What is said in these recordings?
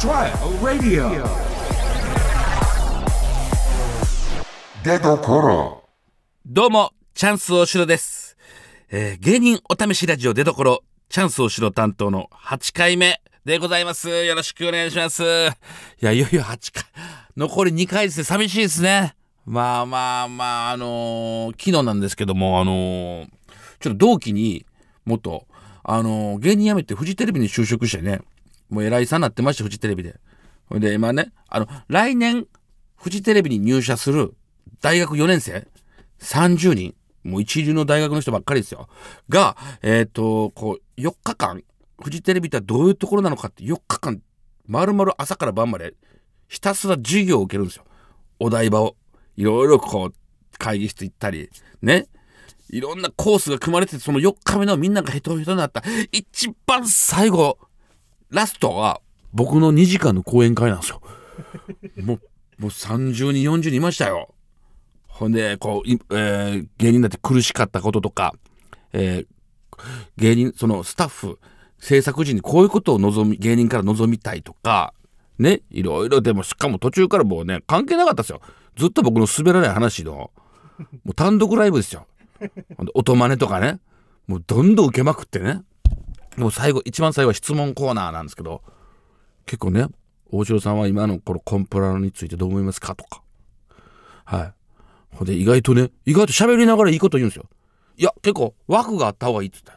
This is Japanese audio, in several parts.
Try Radio 出どころどうも、チャンス大城です。えー芸人お試しラジオ出どころ、チャンス大城担当の8回目でございます。よろしくお願いします。いや、いよいよ8回、残り2回ですね。寂しいですね。まあまあまあ、あのー昨日なんですけども、あのーちょっと同期に、元、あのー芸人辞めてフジテレビに就職してね、もう偉いさんなってました、フジテレビで。ほんで、今ね、あの、来年、フジテレビに入社する大学4年生？30人、もう一流の大学の人ばっかりですよ。が、えっ、と、こう、4日間、フジテレビってどういうところなのかって4日間、丸々朝から晩まで、ひたすら授業を受けるんですよ。お台場を。いろいろこう、会議室行ったり、ね。いろんなコースが組まれてて、その4日目のみんながヘトヘトになった。一番最後、ラストは、僕の2時間の講演会なんですよ。もう、もう30人、40人いましたよ。ほんで、こう、えー芸人だって苦しかったこととか、えー芸人、そのスタッフ、制作時にこういうことを望み、芸人から望みたいとか、ね、いろいろでも、しかも途中からもうね、関係なかったですよ。ずっと僕の滑らない話の、もう単独ライブですよ。音真似とかね、もうどんどん受けまくってね。もう最後、一番最後は質問コーナーなんですけど、結構ね、大城さんは今のこのコンプラについてどう思いますかとか。はい。ほんで、意外とね、意外と喋りながらいいこと言うんですよ。いや、結構枠があった方がいいっつって。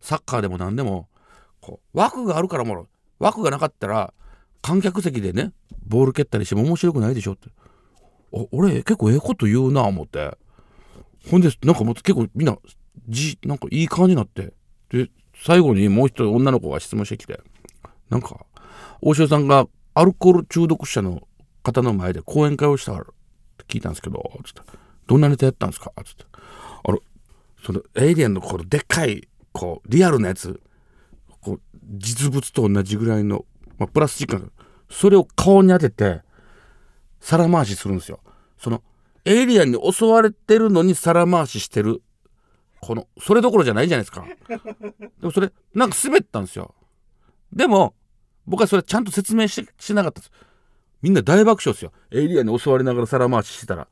サッカーでも何でも、こう、枠があるからもろ、枠がなかったら、観客席でね、ボール蹴ったりしても面白くないでしょって。俺、結構ええこと言うな思って。ほんで、なんかもう結構みんな、じ、なんかいい感じになって。で、最後にもう一人女の子が質問してきて、なんか、大城さんがアルコール中毒者の方の前で講演会をしたって聞いたんですけど、つって、どんなネタやったんですか？つって、あの、そのエイリアンのこのでっかい、こう、リアルなやつ、こう、実物と同じぐらいの、まあ、プラスチックそれを顔に当てて、皿回しするんですよ。その、エイリアンに襲われてるのに皿回ししてる、この、それどころじゃないじゃないですか。でもそれ、なんか滑ったんですよ。でも、僕はそれちゃんと説明ししなかったです。みんな大爆笑ですよ。エイリアンに襲われながら皿回ししてたら。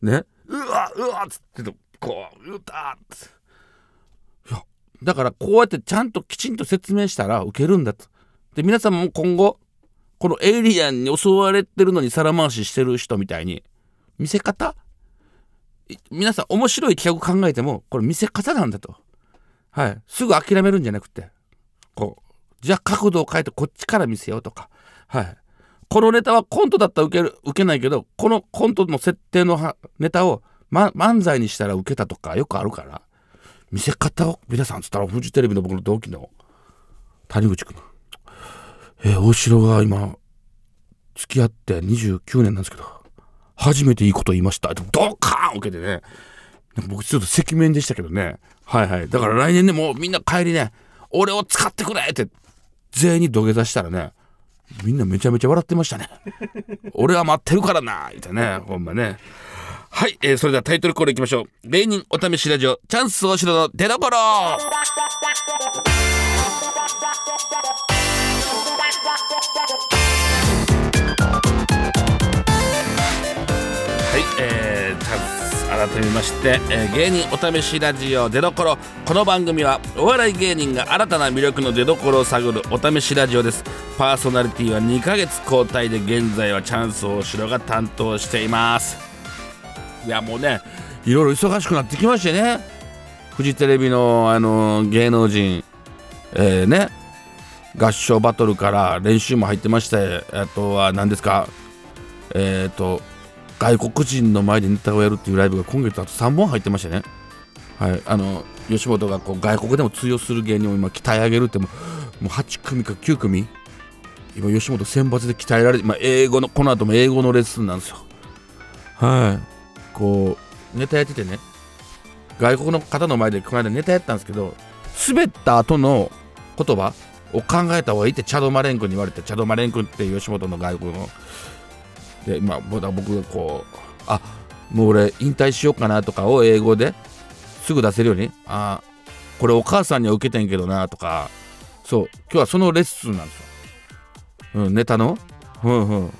ね。うわうわっつってこう、うたーっつって。いや、だからこうやってちゃんときちんと説明したら受けるんだと。で、皆さんも今後、このエイリアンに襲われてるのに皿回ししてる人みたいに、見せ方い皆さん面白い企画考えても、これ見せ方なんだと。はい。すぐ諦めるんじゃなくて、こう、じゃあ角度を変えてこっちから見せようとか。はい。このネタはコントだったら受ける、受けないけど、このコントの設定のネタを、ま、漫才にしたら受けたとかよくあるから、見せ方を皆さんつったらフジテレビの僕の同期の谷口くん。えー大城が今、付き合って29年なんですけど、初めていいこと言いました。ドカーン受けてね。僕ちょっと赤面でしたけどね。はいはい。だから来年ね、もうみんな帰りね、俺を使ってくれって全員に土下座したらね、みんなめちゃめちゃ笑ってましたね。俺は待ってるからな言ってね、ほんまね。はい、えーそれではタイトルコールいきましょう。芸人お試しラジオ、チャンス大城の出所はい、改めまして、えー芸人お試しラジオ出どころ。この番組はお笑い芸人が新たな魅力の出どころを探るお試しラジオです。パーソナリティは2ヶ月交代で現在はチャンス大城が担当しています。いやもうねいろいろ忙しくなってきましてね。フジテレビのあの芸能人えーね合唱バトルから練習も入ってましてあとは何ですか？えっ、と外国人の前でネタをやるっていうライブが今月あと3本入ってましてね。はい。あの吉本がこう外国でも通用する芸人を今鍛え上げるってもうもう8組か9組今吉本選抜で鍛えられて、まあ、英語のこの後も英語のレッスンなんですよ。はい。こうネタやっててね外国の方の前でこの間ネタやったんですけど滑った後の言葉を考えた方がいいってチャド・マレン君に言われてチャド・マレン君って吉本の外国のでまあ僕がこうあもう俺引退しようかなとかを英語ですぐ出せるようにあこれお母さんには受けてんけどなとかそう今日はそのレッスンなんですよ。うん、ネタの？うんうん。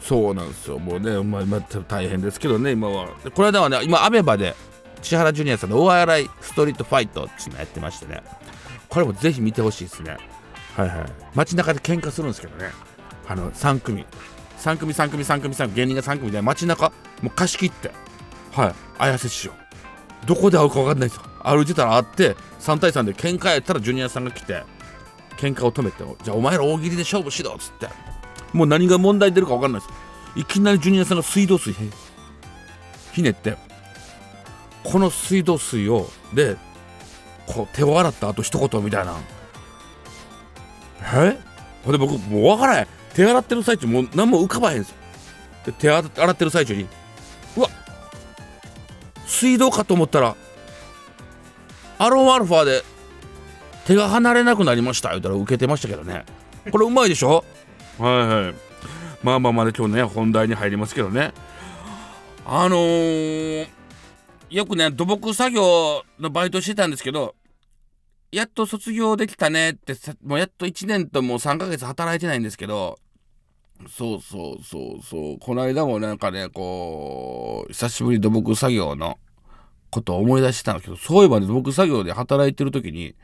そうなんですよ。もうね、まあ、まあ、大変ですけどね今は。この間はね今アベバで千原ジュニアさんの大洗ストリートファイトっていうのやってましてね。これもぜひ見てほしいですね。はいはい。街中で喧嘩するんですけどね。あの3組。3組3組3組3組芸人が3組で街中もう貸し切って。はい。綾瀬師匠。どこで会うか分かんないですよ。歩いてたら会って3対3で喧嘩やったらジュニアさんが来て喧嘩を止めてじゃあお前ら大喜利で勝負しろっつって。もう何が問題出るか分かんないです。いきなりジュニアさんが水道水へひねってこの水道水をでこう手を洗った後一言みたいな。え？ほんで僕もう分からへん手洗ってる最中もう何も浮かばへんすよ。で手洗ってる最中にうわ水道かと思ったらアロンアルファで手が離れなくなりました言うたら受けてましたけどね。これうまいでしょ？はいはい。まあまあまだ今日ね本題に入りますけどね。あのー、よくね土木作業のバイトしてたんですけどやっと卒業できたねってもうやっと1年ともう3ヶ月働いてないんですけどそうそうそうそうこの間もなんかねこう久しぶり土木作業のことを思い出してたんですけどそういえばね土木作業で働いてる時に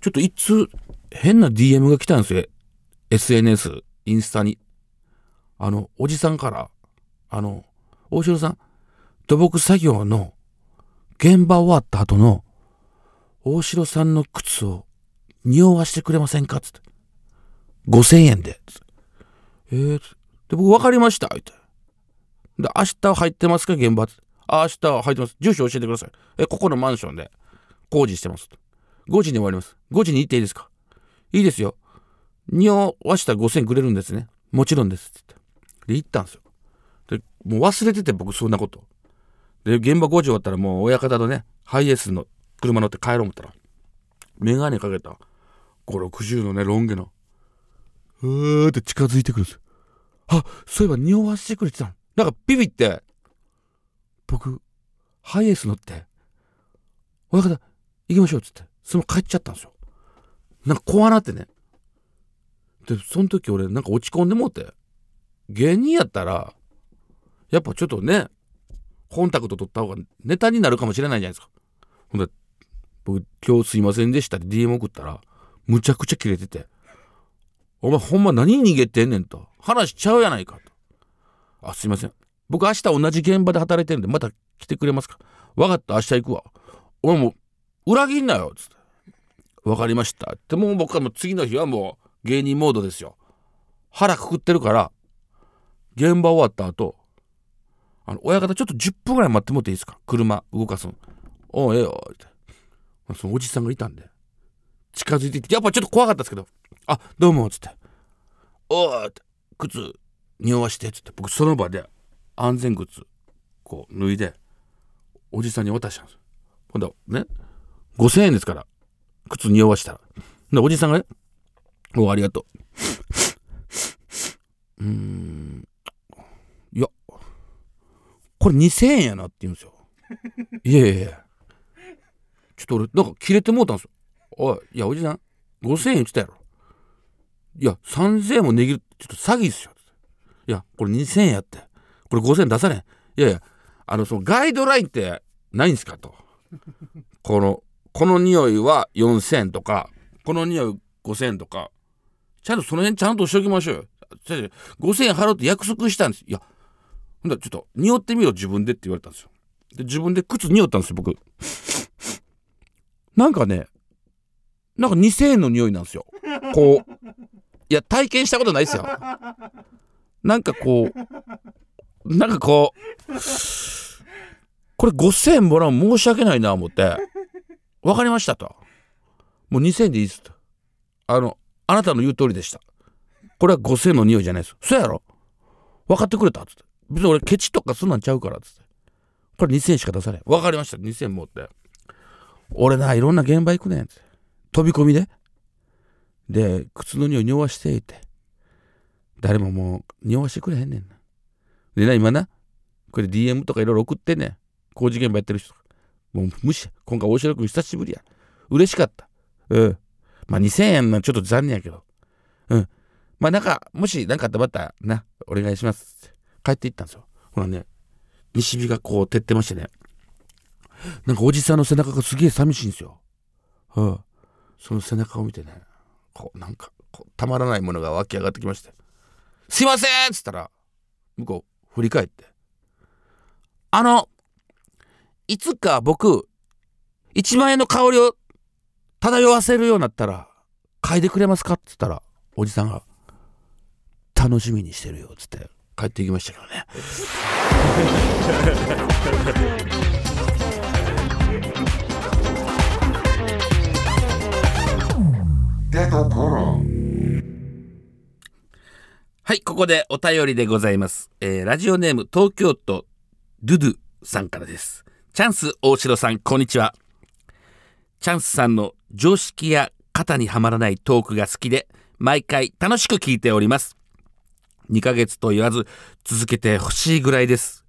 ちょっといつ変な DM が来たんですよ SNS インスタにあのおじさんからあの大城さん土木作業の現場終わった後の大城さんの靴を匂わしてくれませんか？つって。5000円で。えー、で、僕分かりました。言って。で、明日入ってますか？現場。あ、明日入ってます。住所教えてください。え、ここのマンションで工事してます。5時に終わります。5時に行っていいですか？いいですよ。匂わした5000くれるんですね。もちろんです。って。で、行ったんですよ。で、もう忘れてて僕そんなこと。で、現場5時終わったらもう親方とね、ハイエースの車乗って帰ろう思ったら、メガネかけた、5、60のね、ロン毛の、うーって近づいてくるんです。あ、そういえば匂わせてくれてたの。なんかビビって、僕、ハイエース乗って、親方、行きましょうっつって、その帰っちゃったんですよ。なんか怖なってね。で、その時俺なんか落ち込んでもうて、芸人やったら、やっぱちょっとね、コンタクト取った方がネタになるかもしれないじゃないですか。ほんで、僕、今日すいませんでしたって DM 送ったら、むちゃくちゃキレてて、お前ほんま何逃げてんねんと。話しちゃうやないかと。あ、すいません。僕明日同じ現場で働いてるんで、また来てくれますか分かった、明日行くわ。俺もう、裏切んなよ、つって。分かりました。ってもう僕はもう次の日はもう芸人モードですよ。腹くくってるから、現場終わった後、あの、親方ちょっと10分ぐらい待ってもらっていいですか車動かすの。おう、ええよ、って。そのおじさんがいたんで、近づいてきて、やっぱちょっと怖かったですけど、あ、どうも、っつって。おーって、靴、匂わして、っつって、僕その場で安全靴、こう、脱いで、おじさんに渡したんです。ほんで、ね、5000円ですから、靴匂わしたら。で、おじさんがね、おありがとう。うーん、いや、これ2000円やなって言うんですよ。いやいやいや。ちょっと俺、なんか切れてもうたんですよ。おい、いや、おじさん、5000円言ってたやろ。いや、3000円も値切る、ちょっと詐欺っすよ。いや、これ2000円やって。これ5000円出されん。いやいや、あの、そのガイドラインってないんすかと。この、この匂いは4000円とか、この匂い5000円とか、ちゃんとその辺ちゃんとしておきましょうよ。5000円払うって約束したんです。いや、ほんだちょっと、匂ってみろ自分でって言われたんですよ。で、自分で靴匂ったんですよ、僕。なんかね、なんか2000円の匂いなんですよ。こう。いや、体験したことないですよ。なんかこう、なんかこう、これ5000円もらう申し訳ないな思って、わかりましたと。もう2000円でいいですと。あの、あなたの言う通りでした。これは5000円の匂いじゃないです。そうやろ分かってくれたつって。別に俺ケチとかそんなんちゃうからっつって。これ2000円しか出さない。分かりました。2000円持って。俺な、いろんな現場行くねん。飛び込みで。で、靴の匂い匂わしていて。誰ももう匂わしてくれへんねんな。でな、今な、これ DM とかいろいろ送ってんねん。工事現場やってる人。もう無視。今回大城君久しぶりや。嬉しかった。うん。まあ2000円はちょっと残念やけど。うん。まあなんか、もし何かあったらまたな、お願いしますって帰っていったんですよ。ほらね、西日がこう照ってましてね。なんかおじさんの背中がすげえ寂しいんですよ。うん。その背中を見てね、こうなんかこうたまらないものが湧き上がってきまして「すいません!」っつったら向こう振り返って「あのいつか僕1万円の香りを漂わせるようになったら嗅いでくれますか?」っつったらおじさんが「楽しみにしてるよ」っつって帰っていきましたけどね。出どころはい、ここでお便りでございます。えーラジオネーム東京都ドゥドゥさんからです。チャンス大城さん、こんにちは。チャンスさんの常識や肩にはまらないトークが好きで、毎回楽しく聞いております。2ヶ月と言わず続けてほしいぐらいです。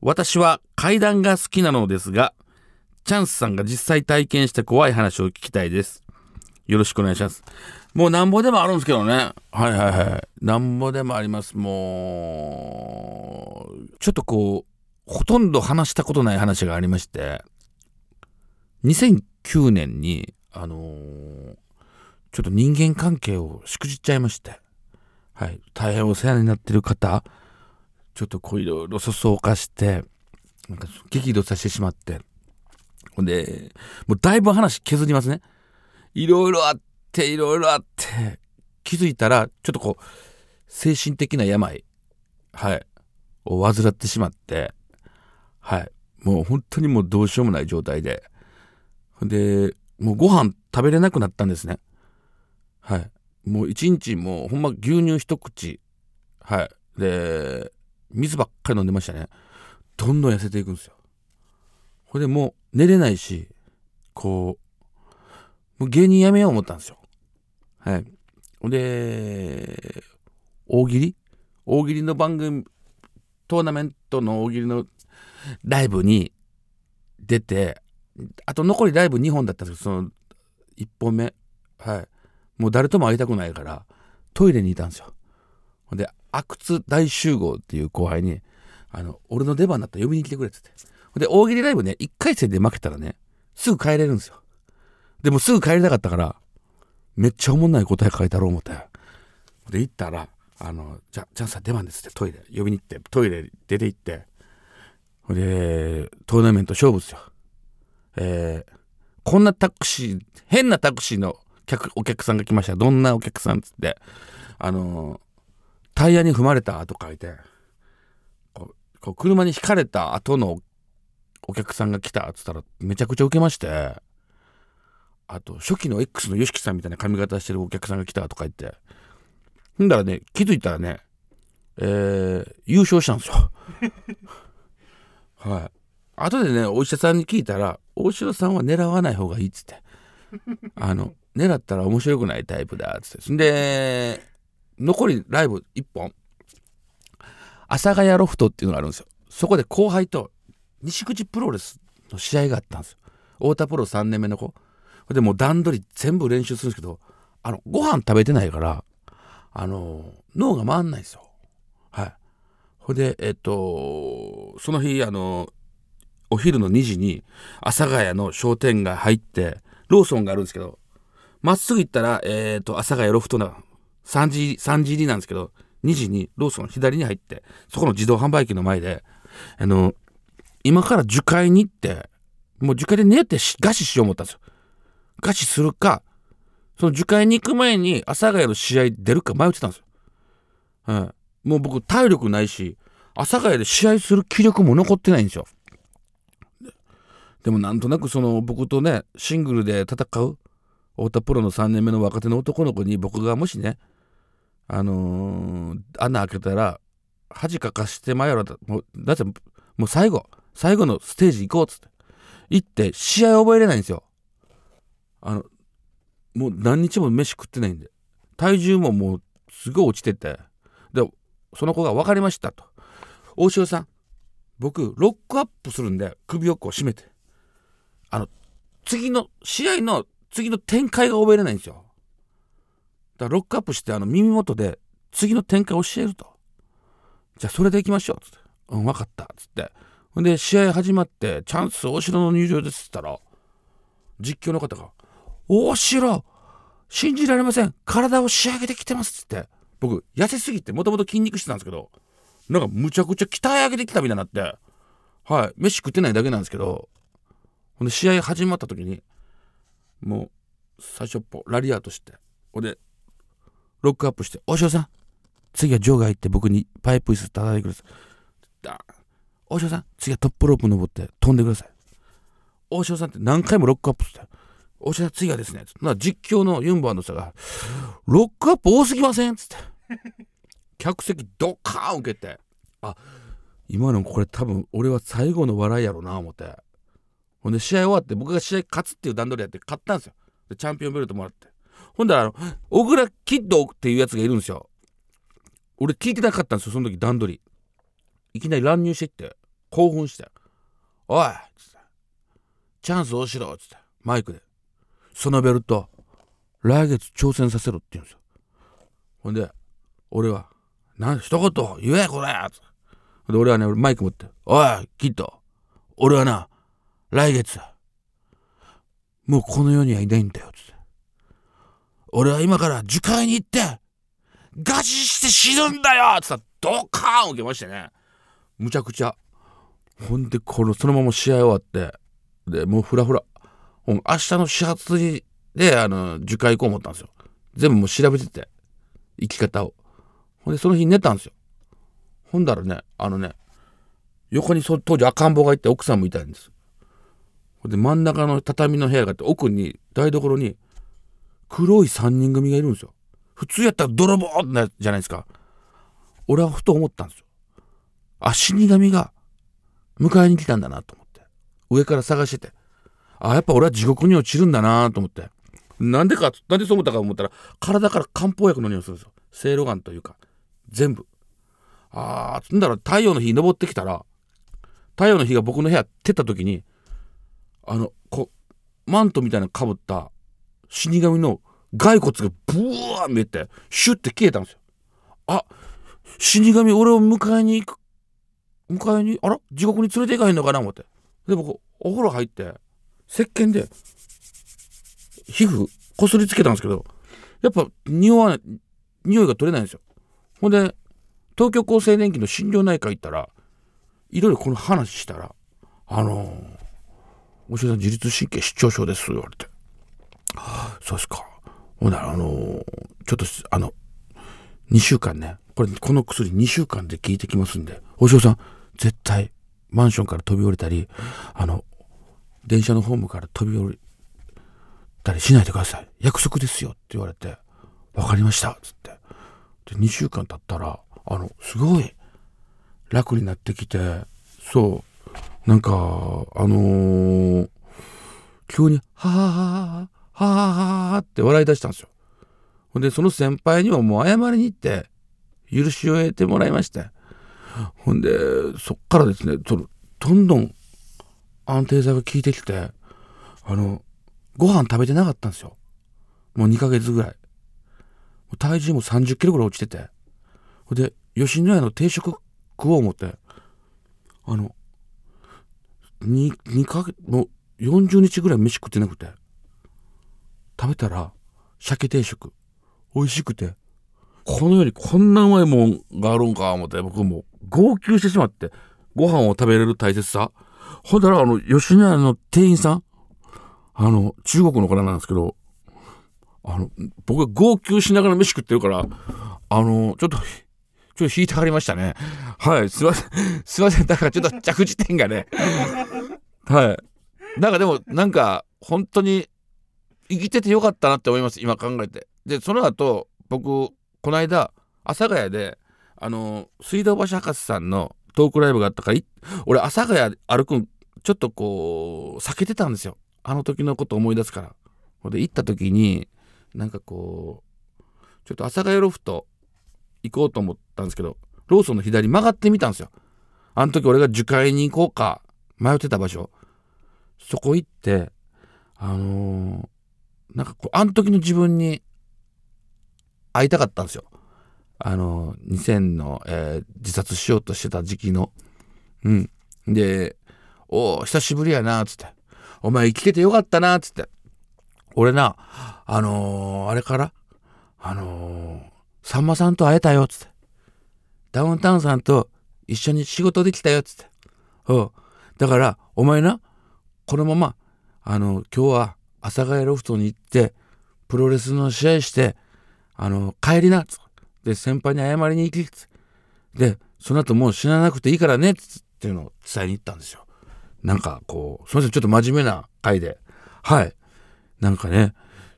私は階段が好きなのですが、チャンスさんが実際体験した怖い話を聞きたいです。よろしくお願いします。もうなんぼでもあるんですけどね。はいはいはい。なんぼでもあります。もう、ちょっとこう、ほとんど話したことない話がありまして、2009年に、あのーちょっと人間関係をしくじっちゃいまして、はい。大変お世話になってる方、ちょっとこういろいろそそかして、なんか激怒させてしまって、ほんで、もうだいぶ話削りますね。いろいろあって、いろいろあって、気づいたら、ちょっとこう、精神的な病、はい、を患ってしまって、はい、もう本当にもうどうしようもない状態で、で、もうご飯食べれなくなったんですね。はい。もう一日もうほんま牛乳一口、はい。で、水ばっかり飲んでましたね。どんどん痩せていくんですよ。ほんでもう寝れないし、こう、もう芸人辞めよう思ったんですよ。はい。ほんで、大喜利？大喜利の番組、トーナメントの大喜利のライブに出て、あと残りライブ2本だったんですけど、その1本目、はい。もう誰とも会いたくないから、トイレにいたんですよ。ほんで、阿久津大集合っていう後輩に、あの、俺の出番だったら呼びに来てくれって言って。ほんで、大喜利ライブね、1回戦で負けたらね、すぐ帰れるんですよ。でもすぐ帰りたかったから、めっちゃおもんない答え書いたろう思って。で、行ったら、あの、じゃ、じゃあさ、出番ですってトイレ、呼びに行って、トイレ出て行って、ほで、トーナメント勝負ですよ。えーこんなタクシー、変なタクシーの客、お客さんが来ました。どんなお客さんつって、あのタイヤに踏まれたと書いて、こう、こう車にひかれた後のお客さんが来たっつったら、めちゃくちゃ受けまして、あと、初期の X の YOSHIKI さんみたいな髪型してるお客さんが来たとか言って、ほんだらね、気づいたらね、えー、優勝したんですよ。はい。後でね、お医者さんに聞いたら、大城さんは狙わない方がいいっつって。あの、狙ったら面白くないタイプだっつって。んで、残りライブ1本。阿佐ヶ谷ロフトっていうのがあるんですよ。そこで後輩と西口プロレスの試合があったんですよ。太田プロ3年目の子。でもう段取り全部練習するんですけど、あの、ご飯食べてないから、あの、脳が回んないんですよ。はい。ほんで、えっと、その日、あの、お昼の2時に阿佐ヶ谷の商店街入って、ローソンがあるんですけど、まっすぐ行ったら、えっ、と、阿佐ヶ谷ロフトな、3時、3時入りなんですけど、2時にローソン左に入って、そこの自動販売機の前で、あの、今から樹海に行って、もう樹海で寝てし餓死しよう思ったんですよ。餓死するか、その樹海に行く前に阿佐ヶ谷の試合出るか迷ってたんですよ。はい。もう僕体力ないし、阿佐ヶ谷で試合する気力も残ってないんですよ。でもなんとなくその僕とねシングルで戦う太田プロの3年目の若手の男の子に僕がもしねあのー穴開けたら恥かかしてまやろだもうだってもう最後最後のステージ行こうっつって行って試合覚えれないんですよあのもう何日も飯食ってないんで。体重ももうすごい落ちてて。でその子が分かりましたと。大塩さん僕ロックアップするんで首をこう締めて。あの次の試合の次の展開が覚えれないんですよ。だからロックアップしてあの耳元で次の展開教えると。じゃあそれでいきましょう。つって。うん分かった。つって。ほんで試合始まってチャンス大城の入場です。っつったら実況の方が「大城信じられません。体を仕上げてきてます」っつって。僕痩せすぎてもともと筋肉質なんですけどなんかむちゃくちゃ鍛え上げてきたみたいになって。はい。飯食ってないだけなんですけどほんで試合始まった時にもう最初っぽラリアートしてほんでロックアップして「大城さん次は場外行って僕にパイプ椅子叩いてください」大城さん次はトップロープ登って飛んでください大城さんって何回もロックアップして大城さん次はですね。な実況のユンバーの人が「ロックアップ多すぎません?」っつって。客席ドカーン受けて。あ今のこれ多分俺は最後の笑いやろうな思って。ほんで試合終わって僕が試合勝つっていう段取りやって勝ったんですよ。でチャンピオンベルトもらって。ほんだらあの小倉キッドっていうやつがいるんですよ。俺聞いてなかったんですよその時段取り。いきなり乱入していって興奮して「おい!」っつって「チャンスをしろ!」っつって。マイクで「そのベルト来月挑戦させろ」って言うんですよ。ほんで俺は「なん一言言えこれ!」で俺はねマイク持って「おいキッド俺はな来月もうこの世にはいないんだよ」っつって。俺は今から樹海に行ってガチして死ぬんだよっつったらドカーン受けましてね。むちゃくちゃ。ほんでこのそのまま試合終わってでもうフラフラ。明日の始発にであの樹海行こう思ったんですよ。全部もう調べてて。生き方を。ほんでその日寝たんですよ。ほんだらねあのね横にそ当時赤ん坊がいて奥さんもいたんです。ほんで真ん中の畳の部屋があって奥に台所に黒い3人組がいるんですよ。普通やったら泥棒ってなじゃないですか。俺はふと思ったんですよ。あ死神が迎えに来たんだなと思って。上から探してて。あやっぱ俺は地獄に落ちるんだなと思って。なんでかなんでそう思ったか思ったら体から漢方薬の匂いするんですよ。せいろがんというか。全部。ああつんだら太陽の日登ってきたら太陽の日が僕の部屋照った時にあのこうマントみたいなかぶった死神の骸骨がブワー見えてシュッて消えたんですよ。あ死神俺を迎えに行く迎えにあら？地獄に連れて行かへんのかな思って。で僕お風呂入って石鹸で皮膚こすりつけたんですけどやっぱ匂わない匂いが取れないんですよ。ほんで東京厚生年金の心療内科行ったらいろいろこの話したら「あのー、おしさん自律神経失調症です」言われて「そうですか」ほんならあのー、ちょっとあの2週間ねこれこの薬2週間で効いてきますんでお嬢さん絶対マンションから飛び降りたりあの電車のホームから飛び降りたりしないでください。約束ですよって言われて分かりました。っつって。で2週間経ったらあのすごい楽になってきてそう。なんかあのー、急に「はははははははって笑い出したんですよ。ほんでその先輩にはもう謝りに行って許しを得てもらいまして。ほんでそっからですねそのどんどん安定剤が効いてきてあのご飯食べてなかったんですよ。もう2ヶ月ぐらい。体重も3 0キロぐらい落ちてて。ほで吉野家の定食食おう思ってあの 2, 2ヶ月もう40日ぐらい飯食ってなくて食べたら鮭定食。美味しくてこの世にこんなうまいもんがあるんか思って僕も号泣してしまってご飯を食べれる大切さほんだらあの吉野家の店員さんあの中国の方なんですけどあの僕が号泣しながら飯食ってるからあのちょっとちょっと引いてはりましたね。はいすいません すいませんだからちょっと着地点がね。はい。なんかでもなんか本当に生きててよかったなって思います今考えて。でその後僕この間阿佐ヶ谷であの水道橋博士さんのトークライブがあったから俺阿佐ヶ谷歩くんちょっとこう避けてたんですよ。あの時のこと思い出すから。ほんで行った時になんかこうちょっと阿佐ヶ谷ロフト行こうと思ったんですけどローソンの左曲がってみたんですよ。あの時俺が樹海に行こうか迷ってた場所。そこ行ってあのー、なんかこうあの時の自分に会いたかったんですよ。あの2000の、えー自殺しようとしてた時期の。うん。で「おお久しぶりやな」っつって「お前生きててよかったな」っつって。俺なあのーあれからあのーさんまさんと会えたよっつって。ダウンタウンさんと一緒に仕事できたよっつって。う。んだからお前なこのままあの今日は阿佐ヶ谷ロフトに行ってプロレスの試合してあの帰りなつって。で先輩に謝りに行きっつでその後もう死ななくていいからねっつっていうのを伝えに行ったんですよ。なんかこうすいませんちょっと真面目な回で。はい。なんかね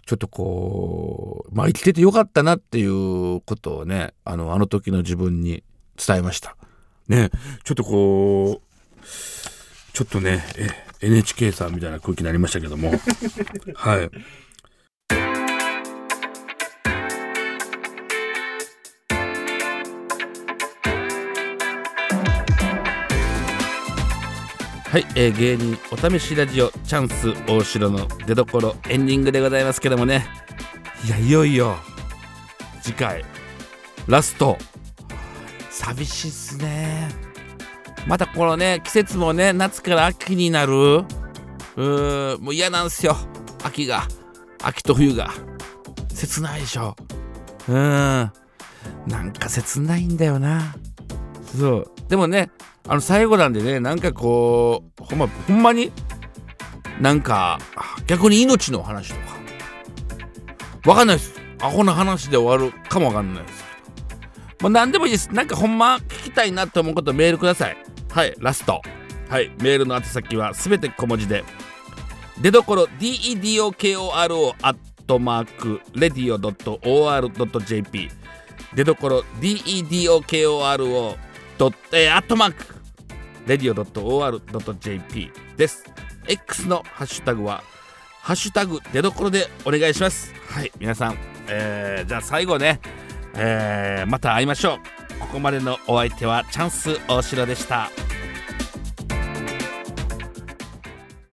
ちょっとこうまあ生きててよかったなっていうことをねあのあの時の自分に伝えました。ねちょっとこうちょっとねえ NHK さんみたいな空気になりましたけども。はい。はい、えー芸人お試しラジオチャンス大城の出所エンディングでございますけどもね。いやいよいよ次回ラスト。寂しいっすね。またこのね季節もね夏から秋になる。うーんもう嫌なんすよ。秋が秋と冬が。切ないでしょ。うん。なんか切ないんだよな。そう。でもねあの最後なんでねなんかこうほんまほんまになんか逆に命の話とか。わかんないです。アホな話で終わるかもわかんないです。もう何でもいいです。なんかほんま聞きたいなと思うことメールください。はいラスト。はいメールの宛先はすべて小文字で出どころ DEDOKORO アットマークレディオ .or.jp 出どころ DEDOKORO ドットえーアットマークレディオ .or.jp です。X のハッシュタグは、ハッシュタグ出どころでお願いします。はい、皆さん、えーじゃあ最後ね、えーまた会いましょう。ここまでのお相手はチャンス大城でした。